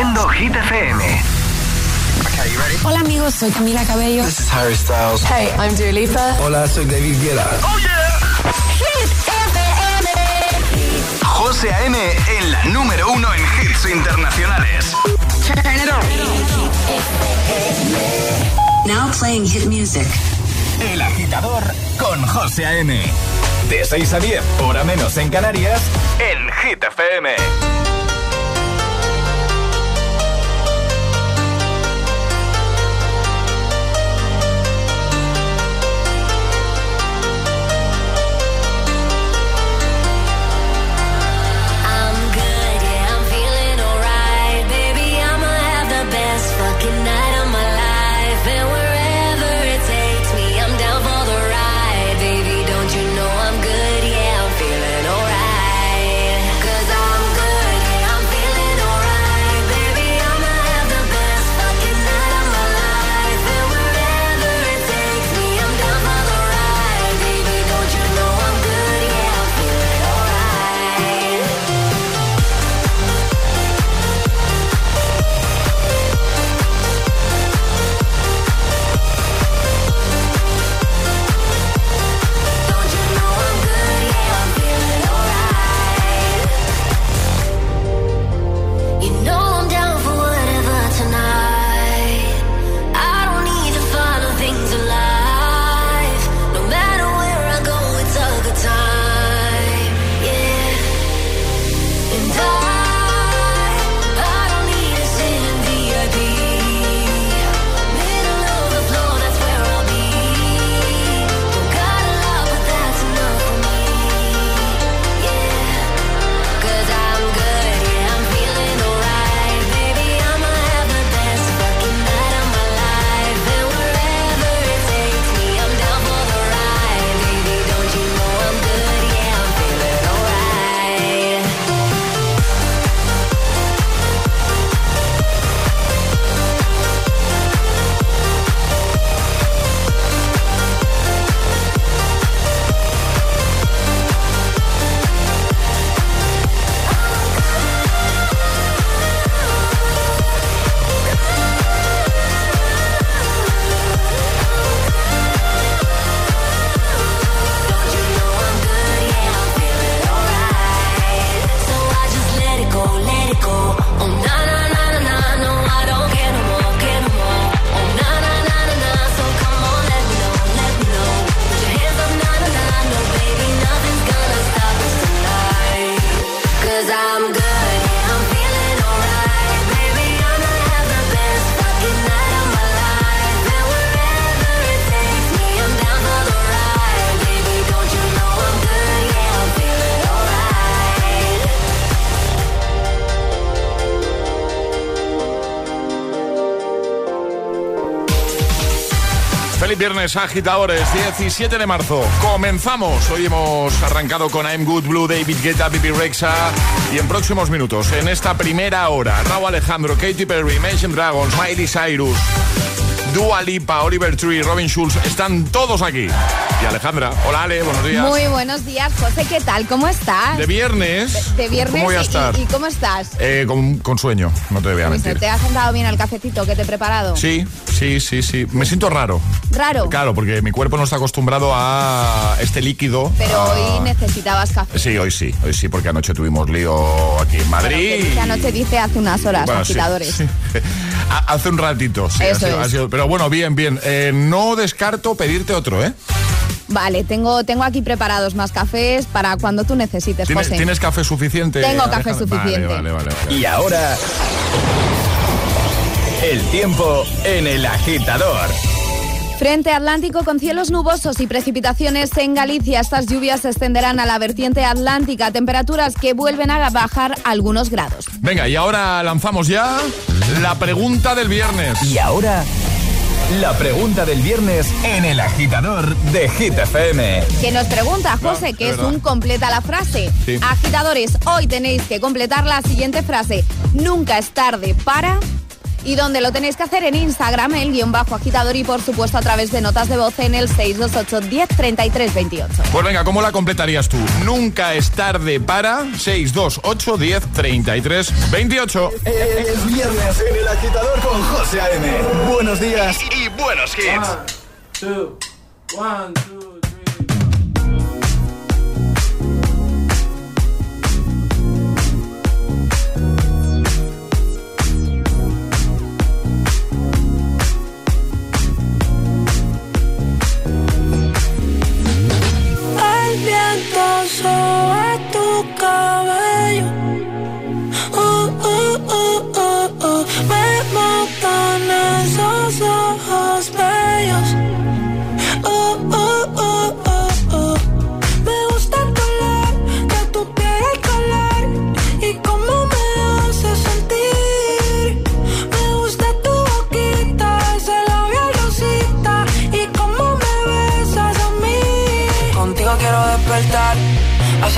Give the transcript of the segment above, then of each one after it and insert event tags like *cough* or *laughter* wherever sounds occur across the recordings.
Haciendo Hit FM. Hola amigos, soy Camila Cabello. This is Harry Styles. Hey, I'm Dua Lipa. Hola, soy David Guetta. Oh yeah. Hit FM. José A.M. en la número uno en hits internacionales. Turn it on. Now playing hit music. El agitador con José A.M. De 6 a 10, hora menos en Canarias, en Hit FM. Viernes, agitadores, 17 de marzo. Comenzamos. Hoy hemos arrancado con I'm Good Blue, David Guetta, Bibi Rexa. Y en próximos minutos, en esta primera hora, Raúl Alejandro, Katy Perry, Imagine Dragons, Miley Cyrus, Dua Lipa, Oliver Tree, Robin Schulz, están todos aquí. Y Alejandra, hola Ale, buenos días. Muy buenos días, José, ¿qué tal? ¿Cómo estás? De viernes. De viernes ¿Cómo voy a estar? Y, y cómo estás? Eh, con, con sueño, no te voy a Pues, mentir. ¿Te has sentado bien al cafecito que te he preparado? Sí, sí, sí, sí. Me siento raro. ¿Raro? Claro, porque mi cuerpo no está acostumbrado a este líquido. Pero a- hoy necesitabas café. Sí, hoy sí, hoy sí, porque anoche tuvimos lío aquí en Bueno, Madrid. que dice anoche dice hace unas horas, Bueno, agitadores. sí. *laughs* Hace un ratito, sí. ha Eso sido- es. ha sido- pero bueno, bien, bien. Eh, no descarto pedirte otro, ¿eh? Vale, tengo, tengo aquí preparados más cafés para cuando tú necesites, ¿Tienes, José. ¿tienes café suficiente? Tengo café suficiente. Vale, vale, vale. vale. Y ahora. El tiempo en el agitador. Frente atlántico con cielos nubosos y precipitaciones en Galicia. Estas lluvias se extenderán a la vertiente atlántica, temperaturas que vuelven a bajar algunos grados. Venga, y ahora lanzamos ya la pregunta del viernes. Y ahora. La pregunta del viernes en el agitador de Hit FM. Que nos pregunta José, que es un completa la frase. Sí. Agitadores, hoy tenéis que completar la siguiente frase. Nunca es tarde para... y donde lo tenéis que hacer en Instagram, el guion bajo agitador y por supuesto a través de notas de voz en el 628 10 33 28. Pues venga, ¿cómo la completarías tú? Nunca es tarde para 628 10 33 28. Es viernes en el agitador con José A.M. Buenos días y, y buenos hits. two, one, two, viento sobre tu cabello.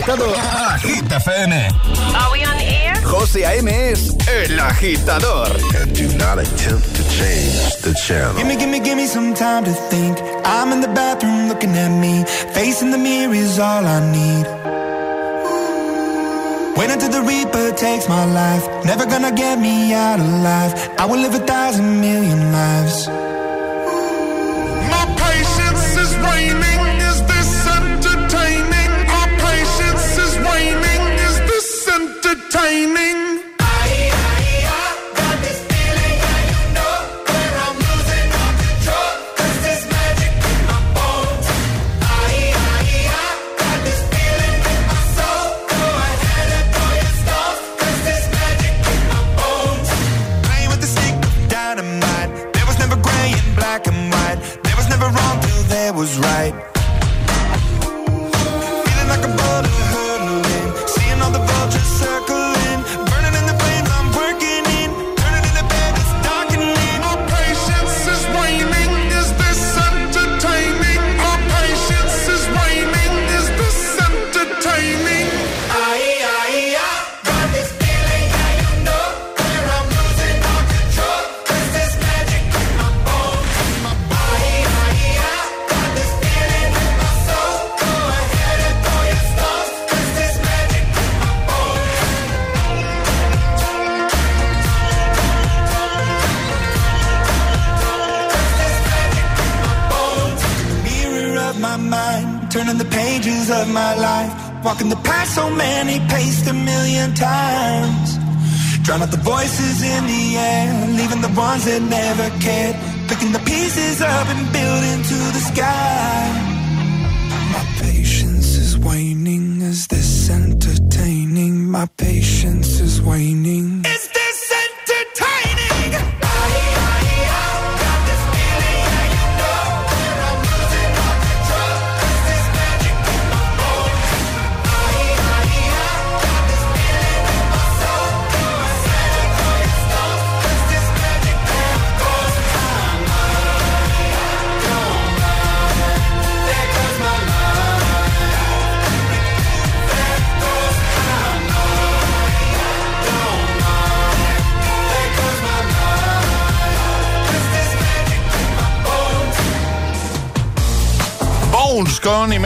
Conectado a Hit FM. Are we on air? José A.M. es el agitador. And do not attempt to change the channel. Gimme, gimme, gimme some time to think. I'm in the bathroom looking at me. Facing the mirror is all I need. Wait until the Reaper takes my life. Never gonna get me out alive. I will live a thousand Drown out the voices in the air, leaving the ones that never cared, picking the pieces up and building to the sky.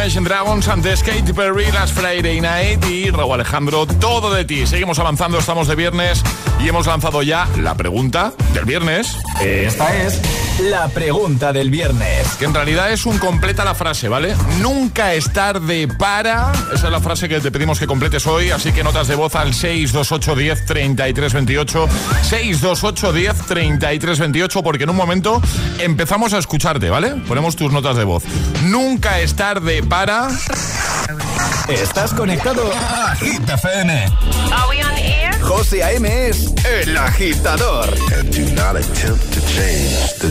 Imagine Dragons antes Katy Perry, Last Friday Night y Raúl Alejandro, todo de ti. Seguimos avanzando, estamos de viernes y hemos lanzado ya la pregunta del viernes. Esta es la pregunta del viernes. Que en realidad es un completa la frase, ¿vale? Nunca es tarde para. Esa es la frase que te pedimos que completes hoy, así que notas de voz al 628 10 33 28. 628 10 33 28, porque en un momento empezamos a escucharte, ¿vale? Ponemos tus notas de voz. Nunca es tarde para. Estás conectado a Hit FM. Are we on air? José A.M. es el agitador. And do not attempt to change the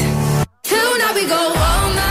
We go all night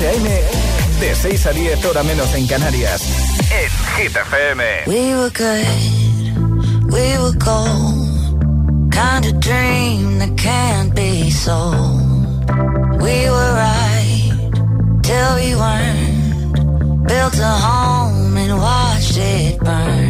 José A.M. de 6 a 10 hora menos en Canarias en Hit FM. We were good, we were cold, kind of dream that can't be sold. We were right till we weren't, built a home and watched it burn.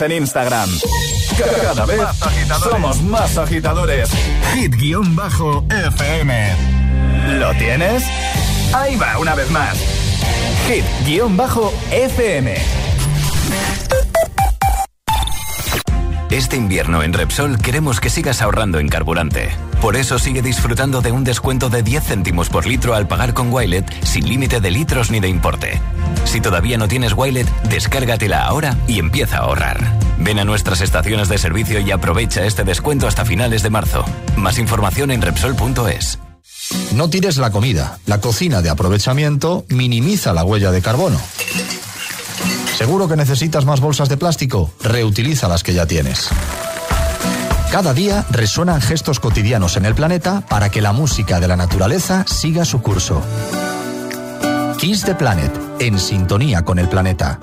En Instagram. Cada vez somos más agitadores. Hit-FM. ¿Lo tienes? Ahí va, una vez más. Hit-FM. Este invierno en Repsol queremos que sigas ahorrando en carburante. Por eso sigue disfrutando de un descuento de 10 céntimos por litro al pagar con Wilet sin límite de litros ni de importe. Si todavía no tienes Wilet, descárgatela ahora y empieza a ahorrar. Ven a nuestras estaciones de servicio y aprovecha este descuento hasta finales de marzo. Más información en Repsol.es. No tires la comida. La cocina de aprovechamiento minimiza la huella de carbono. ¿Seguro que necesitas más bolsas de plástico? Reutiliza las que ya tienes. Cada día resuenan gestos cotidianos en el planeta para que la música de la naturaleza siga su curso. Kiss the Planet en sintonía con el planeta.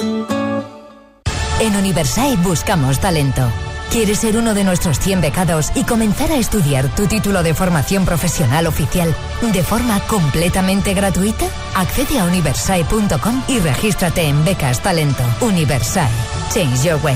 En Universal buscamos talento. ¿Quieres ser uno de nuestros 100 becados y comenzar a estudiar tu título de formación profesional oficial de forma completamente gratuita? Accede a universae.com y regístrate en Becas Talento. Universae. Change your way.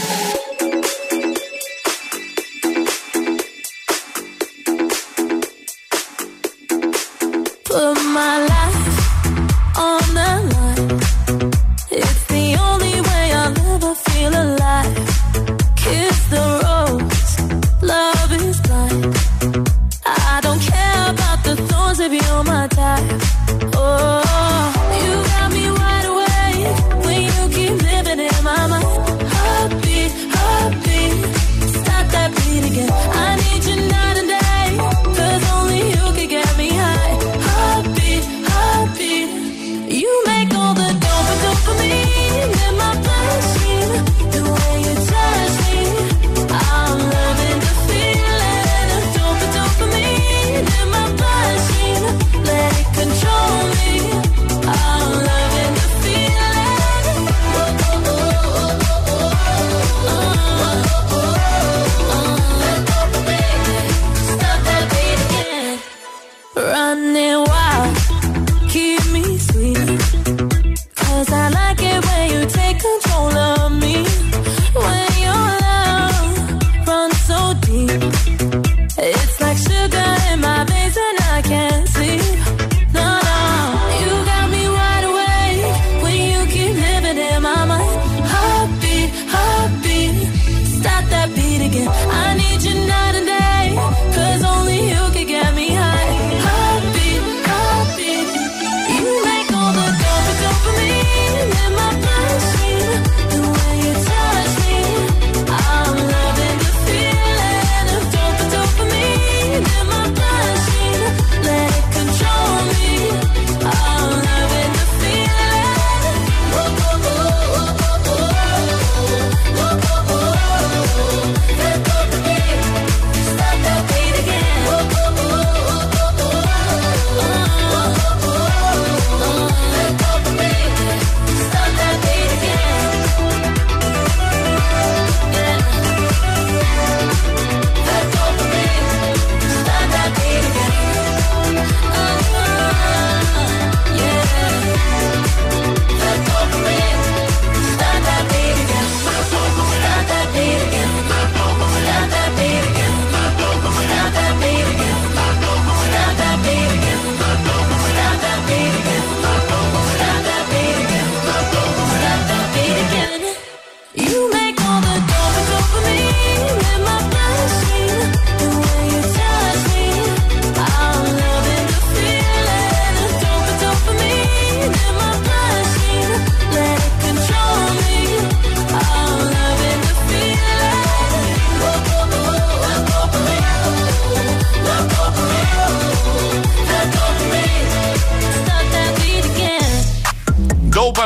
my life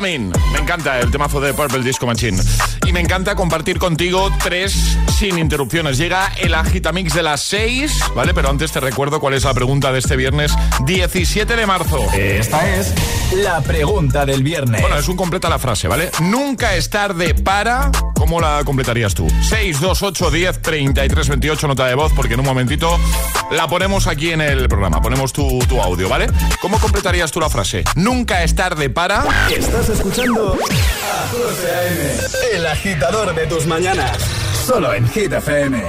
Me encanta el temazo de Purple Disco Machine. Y me encanta compartir contigo tres sin interrupciones. Llega el agitamix de las 6, ¿vale? Pero antes te recuerdo cuál es la pregunta de este viernes 17 de marzo. Esta es la pregunta del viernes. Bueno, es un completa la frase, ¿vale? Nunca es tarde para. ¿Cómo la completarías tú? 628 10 33 28, nota de voz, porque en un momentito la ponemos aquí en el programa. Ponemos tu, tu audio, ¿vale? ¿Cómo completarías tú la frase? Nunca es tarde para. Estás escuchando a José A.M., el agitador de tus mañanas. Solo en Hit FM.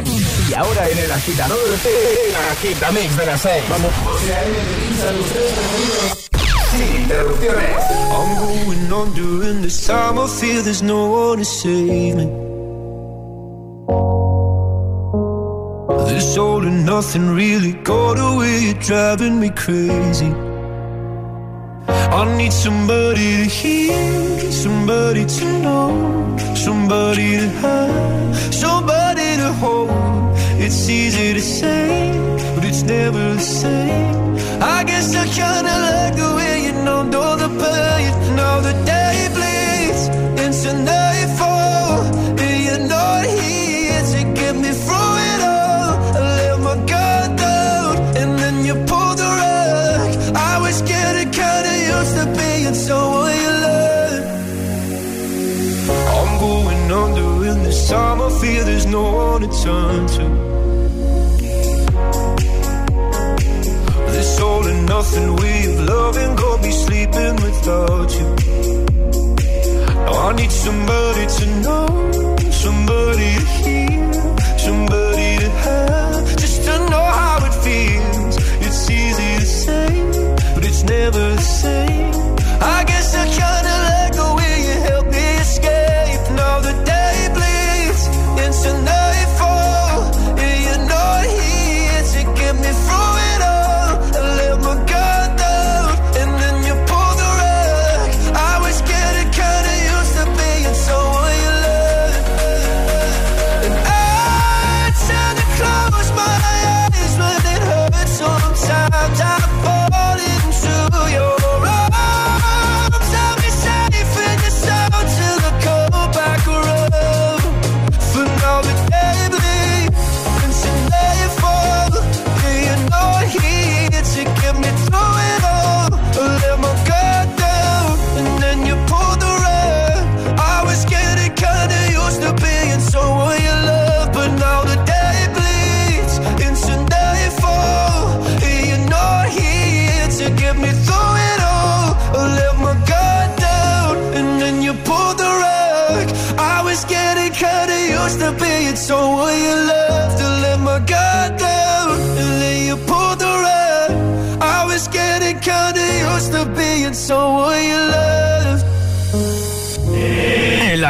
Y ahora en el agitador, el agitamix de las 6. Vamos. José A.M. I'm going on during this time. I feel there's no one to save me. This all and nothing really got away. You're driving me crazy. I need somebody to hear, somebody to know, somebody to have, somebody to hold. It's easy to say, but it's never the same. I guess I kinda like the way the pain, the day bleeds into nightfall, and you're not here to get me through it all. I let my guard and then you the rug. I was getting kinda used to being someone you. I'm going under this time. I feel there's no one to turn to. nothing we've loving go be sleeping.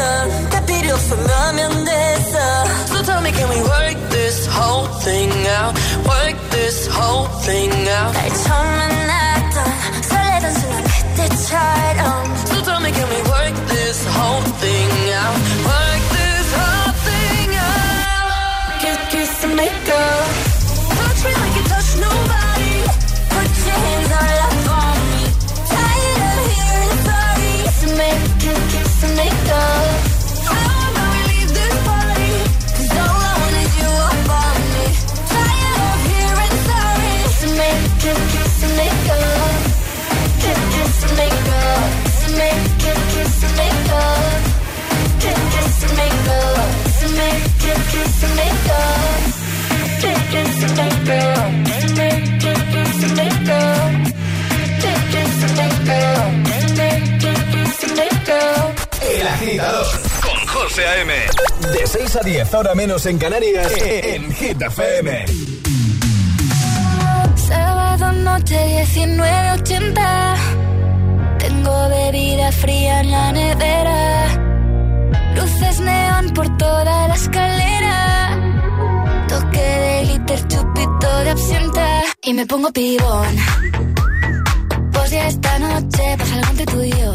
attention 다 필요 없으면 됐어 So tell me can we work this whole thing out? Work this whole thing out. 날 처음 만났던 설레던 순간 그때처럼. So tell me can we work this whole thing out? Work El agitador con José A.M. De 6 a 10, ahora menos en Canarias, en Hit FM. Sábado noche 19.80. Tengo bebida fría en la nevera por toda la escalera. Toque de glitter, chupito de absenta. Y me pongo pibón. Pues ya esta noche pasa algo entre tú y yo.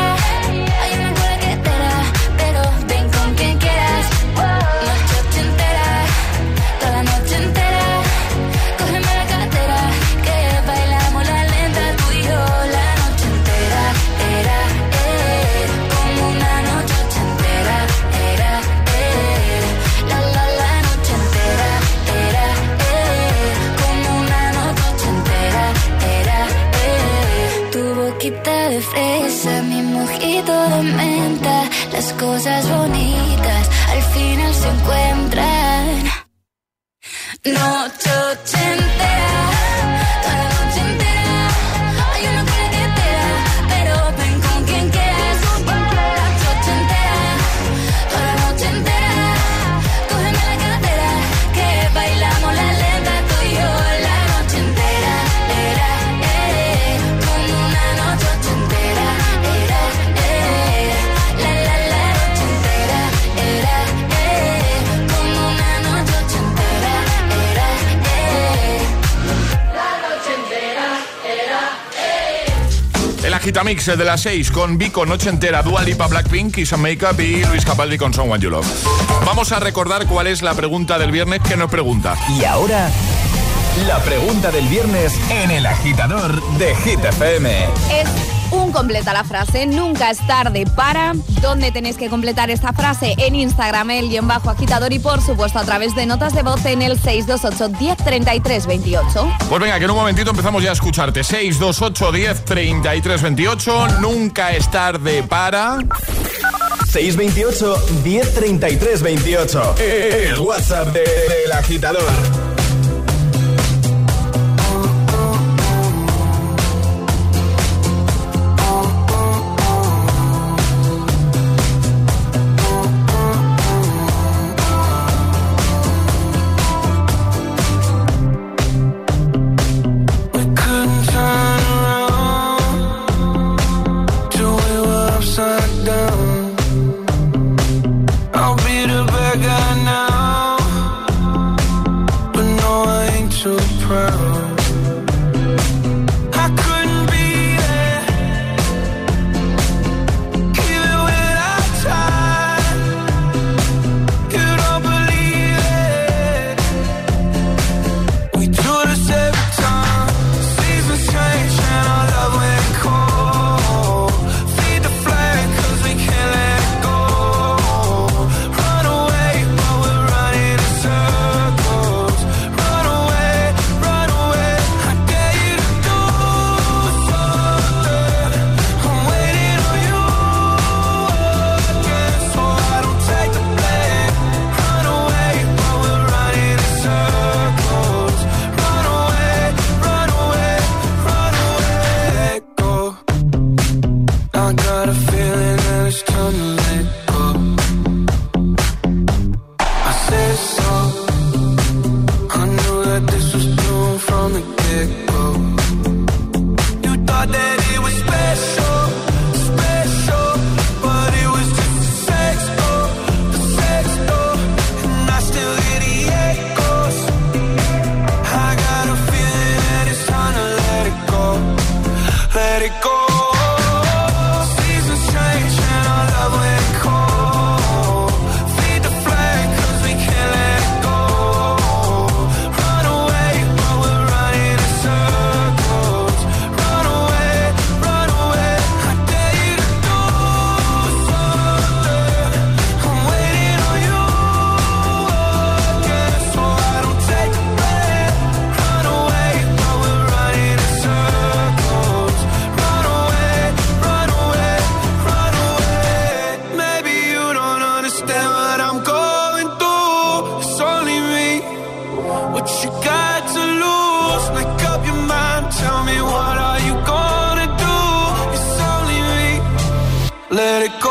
Noche El Agitamix de las 6 con Vico Noche Entera, Dua Lipa, Blackpink, Kiss and Makeup y Luis Capaldi con Someone You Love. Vamos a recordar cuál es la pregunta del viernes que nos pregunta. Y ahora, la pregunta del viernes en el agitador de Hit FM. Es un completa la frase, nunca es tarde para. ¿Dónde tenéis que completar esta frase? En Instagram, el guion bajo agitador y por supuesto a través de notas de voz en el 628 1033 28. Pues venga, que en un momentito empezamos ya a escucharte. 628 10 33 28. Nunca es tarde para. 628 1033 28. El WhatsApp de- del agitador. Let it go.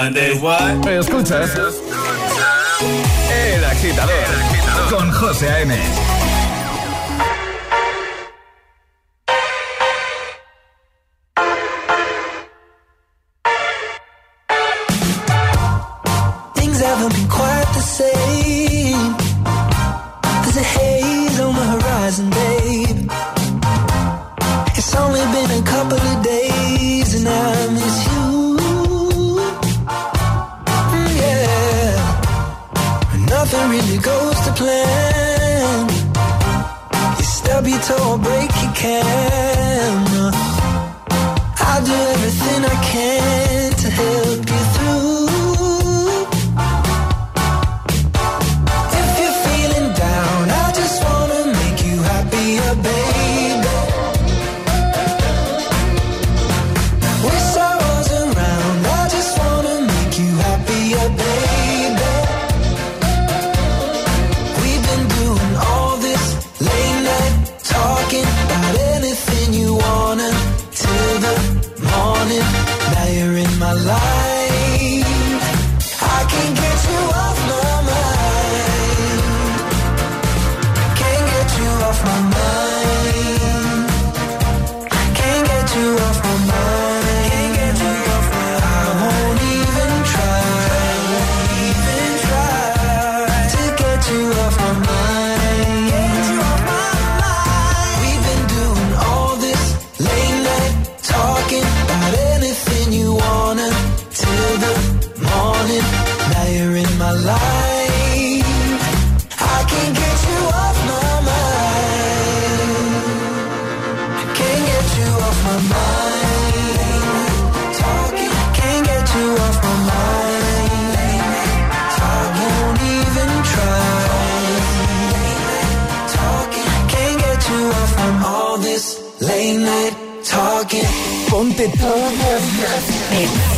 Sunday, what? Escuchas El Agitador con José A.M. your or break your camera. I'll do everything I can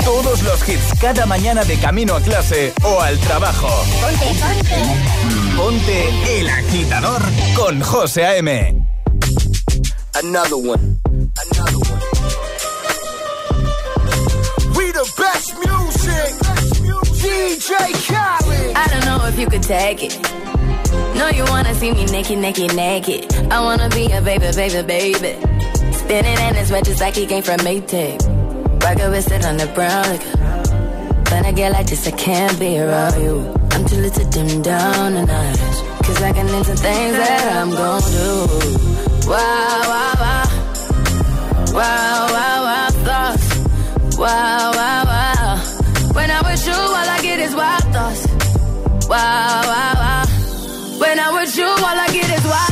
todos los hits cada mañana de camino a clase o al trabajo. Ponte, ponte. Ponte El Agitador con José A.M. Another one. Another one. We the best music. DJ Khaled. I don't know if you could take it. No, you wanna see me naked, naked, naked. I wanna be a baby, baby, baby. Spinning in his red just like he came from Maytag. Rocket with it on the brown. Like, when I get like this, I can't be around you. I'm too little to dim down the night. Cause I can into things that I'm gon' do. Wow, wow, wow. Wow, wow, wow, thoughts. Wow, wow, wow. When I'm with you, all I get is wild thoughts. Wow, wow, wow. When I'm with you, all I get is wild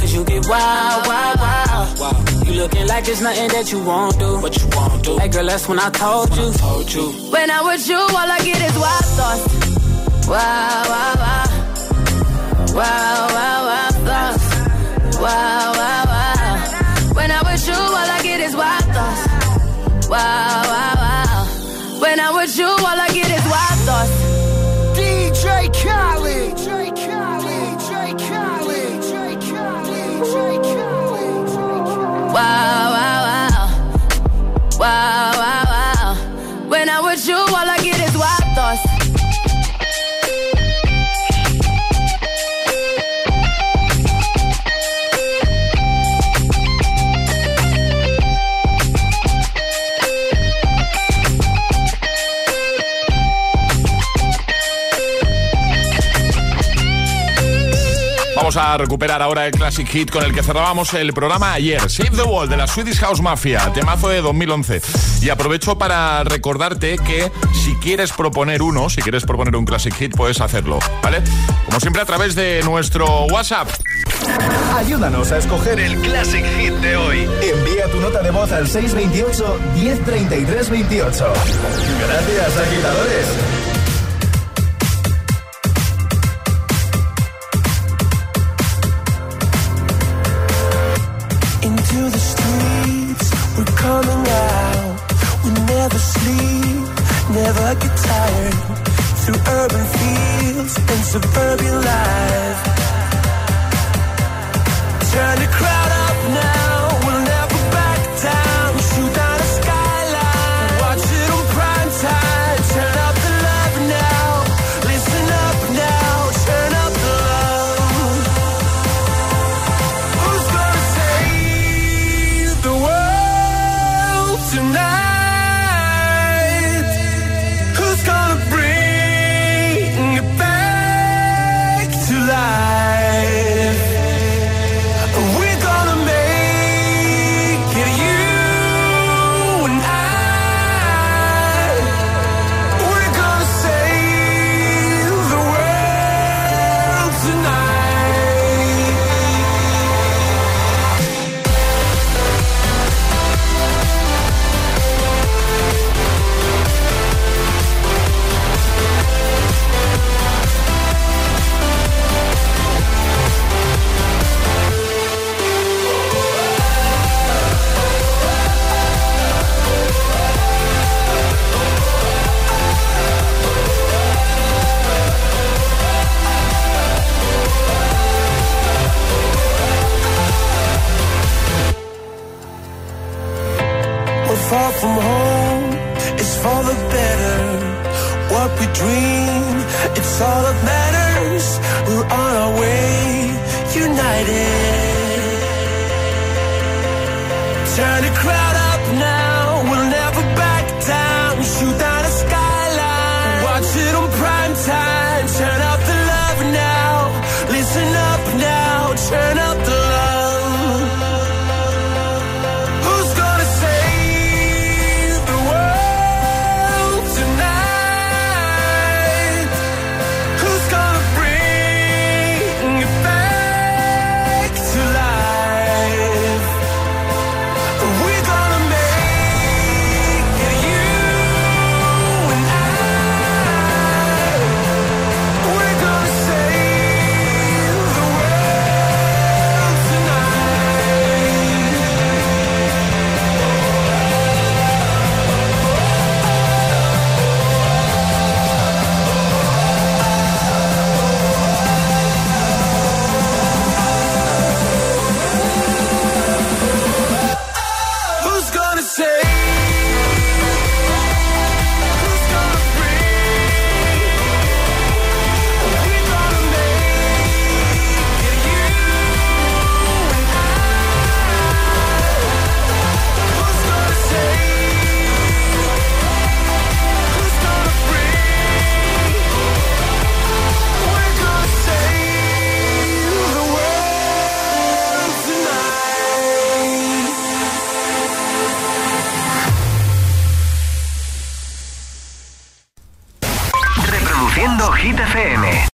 Cause you get wild, wild, wild. wild. You looking like there's nothing that you won't do. What you won't do. Hey girl, that's when I told you. told you. When I'm with you, all I get is wild thoughts. Wow, wow, wow. Wow, wow, wow, thoughts. Wow, wow, wow. When I'm with you, all I get is wild thoughts. Wow, wow, wow. When I'm with you, all I get is wild thoughts. Khaled. Vamos a recuperar ahora el Classic Hit con el que cerrábamos el programa ayer. Save the Wall de la Swedish House Mafia, temazo de 2011. Y aprovecho para recordarte que si quieres proponer uno, si quieres proponer un Classic Hit, puedes hacerlo, ¿vale? Como siempre a través de nuestro WhatsApp. Ayúdanos a escoger el Classic Hit de hoy. Envía tu nota de voz al 628 1033 28. Gracias, agitadores. Fields and we're far from home It's for the better. What we dream, it's all that matters. We're on our way, united. Turn a crowd.